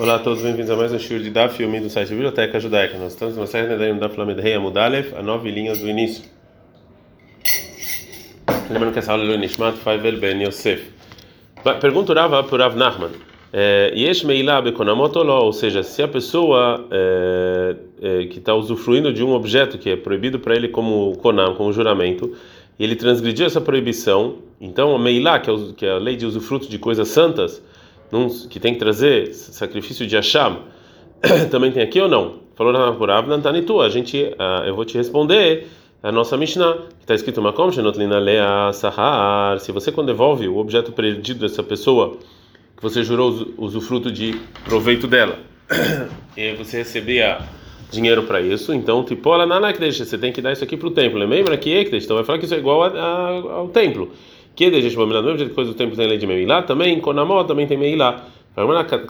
Olá a todos, bem-vindos a mais um show de Daf Yomi do site Biblioteca Judaica. Nós estamos na série Nedaim Daf Lamed Rei Amudalev, a nove linhas do início. Lembrando que essa aula é Nishmat Faivel Ben Yosef. Pergunta por Rav Nachman. Yesh Meilá Bekonamotoló, ou seja, se a pessoa é, é, que está usufruindo de um objeto que é proibido para ele como Konam, como juramento, e ele transgrediu essa proibição, então a Meilá, que é, que é a lei de usufruto de coisas santas, que tem que trazer sacrifício de Hashem, também tem aqui ou não? Falou na Rav Nantanitu, a gente, uh, eu vou te responder a nossa Mishnah, que está escrito Makom Shenotlina Lea Sahar, se você quando devolve o objeto perdido dessa pessoa, que você jurou usufruto de proveito dela, e você recebia dinheiro para isso, então tipo, olha, na deixa, você tem que dar isso aqui para o templo. Lembra que Ekdesh, então vai falar que isso é igual a, a, ao templo. Que a gente vai do mesmo jeito que coisa do templo tem lei de Meilá, também Konamó também tem Meilá.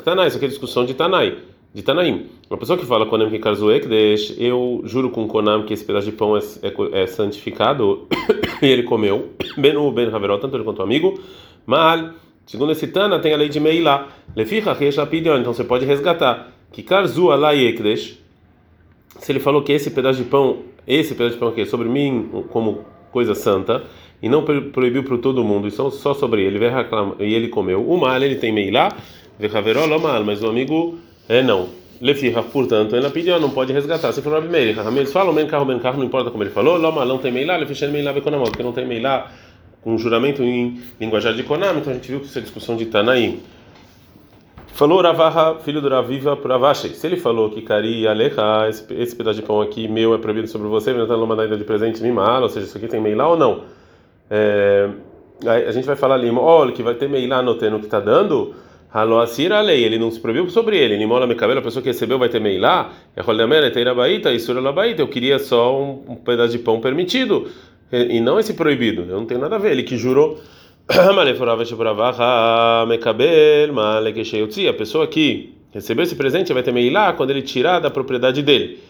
Tanai, isso aqui é discussão de Tanai, de Tanaim. Uma pessoa que fala Konam que Karzu Ekdesh, eu juro com Konam que esse pedaço de pão é, é, é santificado e ele comeu, Benu Ben Haveró, tanto ele quanto o amigo, Mal. Segundo esse Tana, tem a lei de Meilá. Leficha Resh Lapidion, então você pode resgatar. Que Karzu Alai Ekdesh, se ele falou que esse pedaço de pão, esse pedaço de pão aqui é sobre mim como coisa santa, e não proibiu para todo mundo, e só, sobre ele, e ele comeu. O mal ele tem meilá, mas o amigo é não. Lefirra, portanto, ele pediu, não pode resgatar. Se for Rabi Meir, eles falam, men carro, men carro, não importa como ele falou, loma não tem meilá, lefichen meilá vekonamot, porque não tem meilá com juramento em linguajar de Konam, então a gente viu que é discussão de Tanaim. Falou Ravaha, filho do Raviva, para Vashi. Se ele falou que Kari Alecha, esse, esse pedaço de pão aqui meu é proibido sobre você, está numa de presente mimar, ou seja, isso aqui tem meilá ou não? É, a gente vai falar ali, olha, que vai ter meilá no teno que está dando. A lei, ele não se proibiu sobre ele. Nimola me cabelo, a pessoa que recebeu vai ter meilá. É isura labaita. Eu queria só um, um pedaço de pão permitido e, não esse proibido. Eu não tenho nada a ver. Ele que jurou. A pessoa que recebeu esse presente vai ter meilá quando ele tirar da propriedade dele.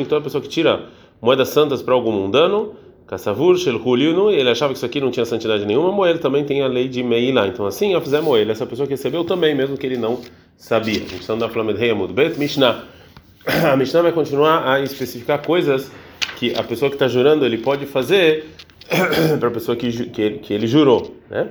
Então a pessoa que tira moedas santas para algum mundano Kassavur, Shelhuliunu, ele achava que isso aqui não tinha santidade nenhuma, Moel também tem a lei de Meilá. Então, assim, a fizer Moel, essa pessoa que recebeu também, mesmo que ele não sabia. A gente está da Flamed Reamud Bet Mishnah. A Mishnah vai continuar a especificar coisas que a pessoa que está jurando ele pode fazer para a pessoa que, que, que ele jurou, né?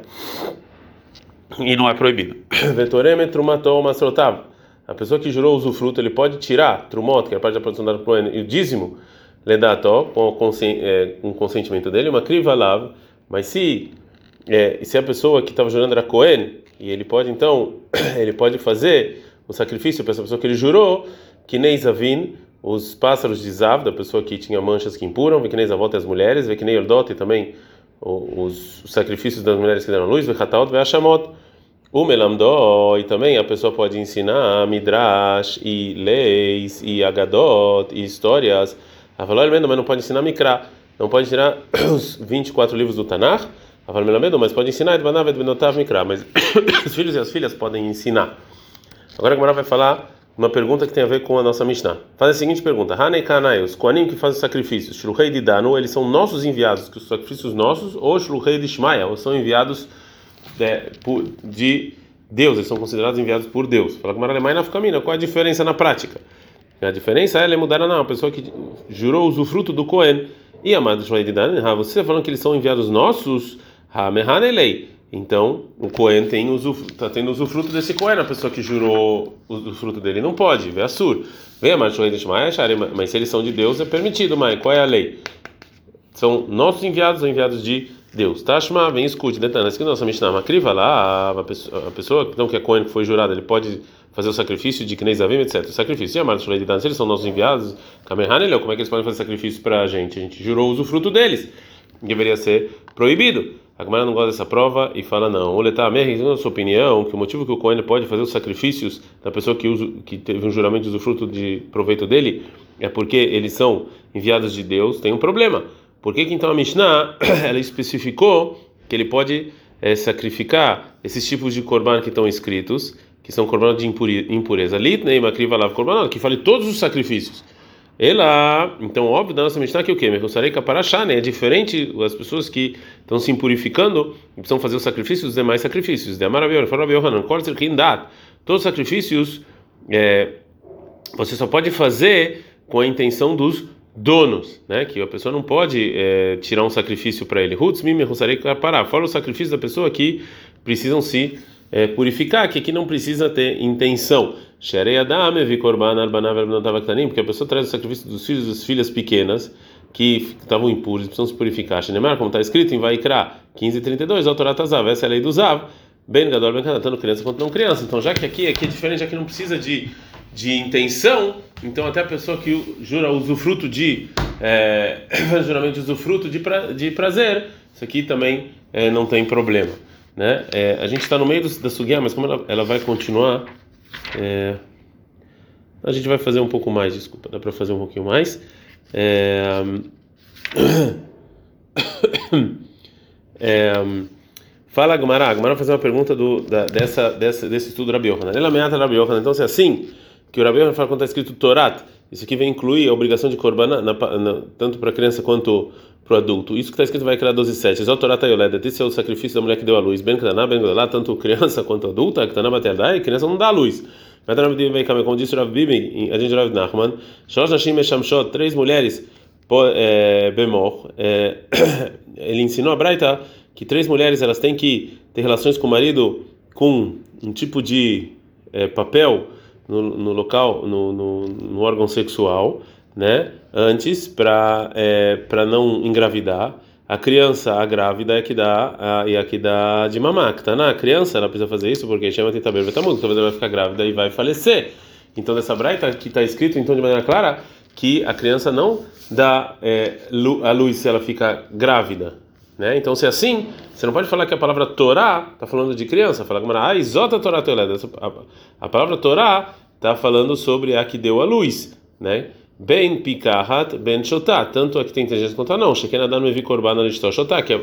E não é proibido. Vetoreme trumatou masrotav. A pessoa que jurou usufruto, ele pode tirar trumot, que é a parte da produção da e o dízimo ledató com é, o consentimento dele, uma criva lava, mas se é, se a pessoa que estava jurando era Cohen, e ele pode então, ele pode fazer o sacrifício para essa pessoa que ele jurou, que nem Zavin, os pássaros de Zav, da pessoa que tinha manchas que impuram, vê que nem as mulheres, vê que nem Ordot também os, os, sacrifícios das mulheres que deram luz, vê Hataot, vê Hashamot. O Melamdó, e também a pessoa pode ensinar Midrash, e leis, e Agadot, e histórias Avalor Mendo, mas não pode ensinar Mikra, não pode ensinar os 24 livros do Tanakh. Avalor Melamedo, mas pode ensinar Edvanav Edvenotav Mikra, mas os filhos e as filhas podem ensinar. Agora a Gemara vai falar uma pergunta que tem a ver com a nossa Mishnah. Faz a seguinte pergunta: Hanei Kanai, os Koanim que fazem sacrifícios, Shluhei de Danu, eles são nossos enviados, que os sacrifícios nossos, ou Shluhei de Shmaya, ou são enviados de, de Deus, eles são considerados enviados por Deus. Fala com Gemara Alemã na Fukamina, qual a diferença na prática? A diferença é, é mudar não, a pessoa que jurou usufruto do Cohen. E amado ah, você está falando que eles são enviados nossos? lei. Então, o Cohen tem está tendo usufruto desse Cohen, a pessoa que jurou o fruto dele não pode, vê Assur. Vem a mas se eles são de Deus é permitido, mas qual é a lei? São nossos enviados ou enviados de Deus. Tashma, vem escute, detalhe, que nossa Mishnah Makriva lá, a pessoa, a pessoa então, que é Cohen que foi jurado, ele pode fazer o sacrifício de Knei Zavim, etc. O sacrifício. E a Marta se eles são nossos enviados, Kamerhaneleu, como é que eles podem fazer sacrifício para a gente? A gente jurou o fruto deles. Deveria ser proibido. A Gemara não gosta dessa prova e fala não. O Letá na sua opinião, que o motivo que o Cohen pode fazer os sacrifícios da pessoa que, usa, que teve um juramento de fruto de proveito dele é porque eles são enviados de Deus, tem um problema. Por que, que então a Mishnah ela especificou que ele pode é, sacrificar esses tipos de korban que estão escritos que são korbanot de impureza. Litnei makriva lav korbanot, que fale todos os sacrifícios. Ela, então, óbvio, da nossa Mishnah que o quê? Mercosarei kaparashá, né? É diferente as pessoas que estão se impurificando e precisam fazer os sacrifícios, os demais sacrifícios. De Amarabior, Farabior Hanan, Korzer Kindat. Todos os sacrifícios é, você só pode fazer com a intenção dos donos, né? Que a pessoa não pode é, tirar um sacrifício para ele. Rutz mim me parar. Fala o sacrifício da pessoa que precisam se é, purificar, que aqui não precisa ter intenção. Porque a pessoa traz o sacrifício dos filhos e das filhas pequenas que estavam impuros, precisam se purificar. Shenemar, como está escrito em Vaikra 15:32, Autorat Tazav, essa é a lei do Zav. Ben Gadol Ben tanto criança quanto não criança. Então, já que aqui, aqui é diferente, aqui não precisa de, de intenção, então até a pessoa que jura usufruto de, é, juramento usufruto de, pra, de prazer, isso aqui também é, não tem problema. Né? É, a gente está no meio do, da sugia, mas como ela, ela vai continuar, é, a gente vai fazer um pouco mais, desculpa, dá para fazer um pouquinho mais. É, é, fala Agmará vai fazer uma pergunta do, da, dessa, dessa, desse estudo do Rabi Yohanan. Ele ameaça Rabi Yohanan. Então, se é assim, que o Rabi Yohanan fala quando está escrito Torat, isso aqui vai incluir a obrigação de korban tanto para a criança quanto para o adulto. Isso que está escrito vai criar 12 7. Exó Torá Tayoleda, esse é o sacrifício da mulher que deu a luz. Ben Kdaná, Ben Kdaná, tanto criança quanto adulta, Kdaná Baterdai, criança não dá a luz. Como disse o Rav Bibi, a gente Rav Nachman, Shlosh Nashim Meshamshot, três mulheres, é, Bemor, é, ele ensinou a Braita que três mulheres elas têm que ter relações com o marido com um tipo de é, papel no, no local, no, no, no órgão sexual, né? Antes para é, para não engravidar. A criança, a grávida, é que dá a, e a que dá de mamar. Que tá na criança, ela precisa fazer isso porque chama Titaber Betamud, talvez ela vai ficar grávida e vai falecer. Então, nessa braita que está escrito então de maneira clara que a criança não dá é, a luz se ela fica grávida. Né? Então, se é assim, você não pode falar que a palavra Torá está falando de criança. Fala ah, isota Torá A palavra Torá está falando sobre a que deu a luz. Né? Ben pikahat ben shotá, tanto a que tem inteligência quanto a não. Shekena dan mevi korban alistó shotá, que é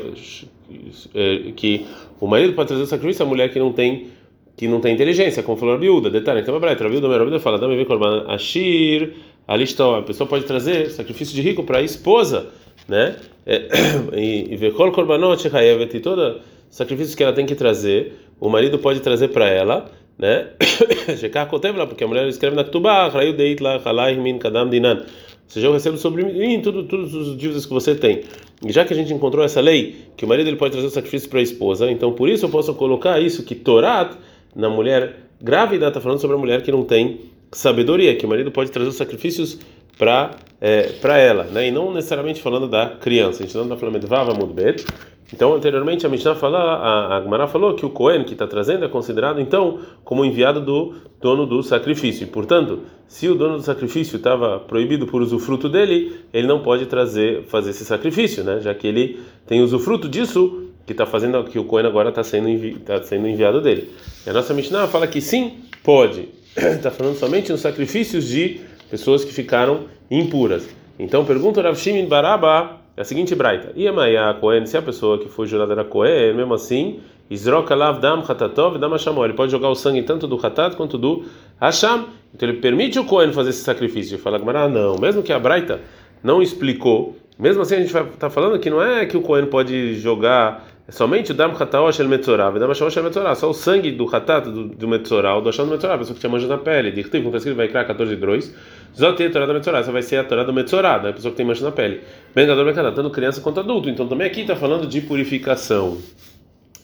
que o marido pode trazer sacrifício a mulher que não tem que não tem inteligência, como falou a viúda. Detalhe, então a viúda, a viúda fala, dan mevi korban ashir alistó. A pessoa pode trazer sacrifício de rico para a esposa, né? E ver kol korbanot shechayevet e todo sacrifício que ela tem que trazer, o marido pode trazer para ela né? Shekar kotev lá, porque a mulher escreve na Ktubah, Rayu deit la halai min kadam dinan. Ou seja, eu recebo sobre mim tudo, todos os dívidas que você tem. E já que a gente encontrou essa lei, que o marido ele pode trazer o sacrifício para a esposa, então por isso eu posso colocar isso, que Torat, na mulher grávida, está falando sobre a mulher que não tem sabedoria, que o marido pode trazer os sacrifícios para é, para ela, né? E não necessariamente falando da criança. A gente não está falando de Vava Mudbet. Então, anteriormente a Mishnah fala, a, a falou que o Cohen que está trazendo é considerado então como enviado do dono do sacrifício. Portanto, se o dono do sacrifício estava proibido por usufruto dele, ele não pode trazer, fazer esse sacrifício, né? Já que ele tem usufruto disso que está fazendo que o Cohen agora está sendo, envi, tá sendo enviado dele. E a nossa Mishnah fala que sim, pode. Está falando somente nos sacrifícios de pessoas que ficaram impuras. Então pergunta Rav Shimon Baraba é a seguinte braita: Iamaya Cohen, se a pessoa que foi jurada era Cohen, mesmo assim, Izroka Lav Dam Hatatov Dam Hashamor, ele pode jogar o sangue tanto do Hatat quanto do Hasham. Então ele permite o Cohen fazer esse sacrifício. Fala Gamara, não, mesmo que a braita não explicou, mesmo assim a gente está falando que não é que o Cohen pode jogar é somente o Dam Hataosh El Metzorah, Dam Hashamosh El Metzorah, só o sangue do Hatat, do, do Metzorah, do Hasham do Metzorah, a pessoa que tinha mancha na pele. Diz que está escrito, vai criar 14 drois. Zotei a Torá da Metzorah, essa vai ser a Torá do Metzorah, né? a pessoa que tem mancha na pele. Bengador Bengador, tanto criança quanto adulto. Então também aqui está falando de purificação.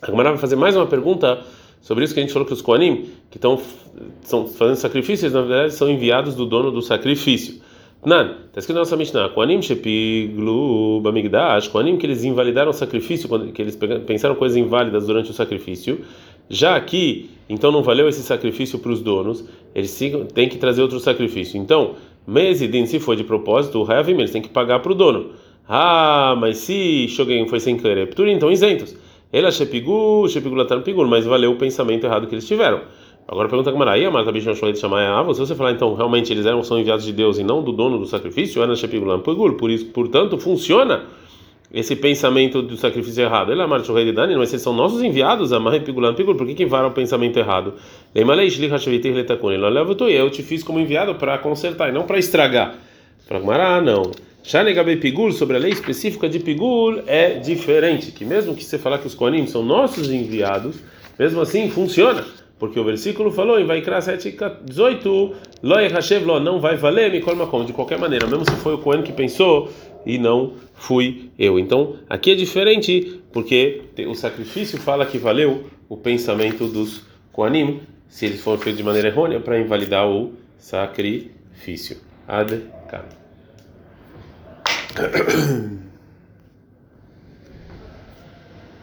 A Gamara vai fazer mais uma pergunta sobre isso que a gente falou que os Koanim, que estão fazendo sacrifícios, na verdade são enviados do dono do sacrifício. Nan, está escrito na nossa Mishnah, Koanim shepiglu bamigdash, Koanim que eles invalidaram o sacrifício, que eles pensaram coisas inválidas durante o sacrifício, já aqui, então não valeu esse sacrifício para os donos, eles têm que trazer outro sacrifício. Então, Mezidin, se foi de propósito, o Havim, eles têm que pagar para o dono. Ah, mas se Shogun foi sem querer, então isentos. Ela shepigu, shepigu latan pigur, mas valeu o pensamento errado que eles tiveram. Agora pergunta a Maraí, a Marta Bichon de chamar a se você falar então realmente eles eram são enviados de Deus e não do dono do sacrifício, Ana Shepigulam Pegul, por isso, portanto, funciona esse pensamento do sacrifício errado. Ele é Marta de Dani, mas eles são nossos enviados, a Marta Pigulam Pegul, por que que vara o pensamento errado? Tu eu te fiz como enviado para consertar e não para estragar. Para Mará, não. Shanegabe Pigul, sobre a lei específica de Pigul, é diferente, que mesmo que você falar que os Koanim são nossos enviados, mesmo assim funciona porque o versículo falou em Vaikra 7, 18, Loi Hashev Lo, não vai valer, me colma como, de qualquer maneira, mesmo se foi o Cohen que pensou e não fui eu. Então, aqui é diferente, porque o sacrifício fala que valeu o pensamento dos Koanim, se eles foram feitos de maneira errônea, para invalidar o sacrifício. Ad -kan.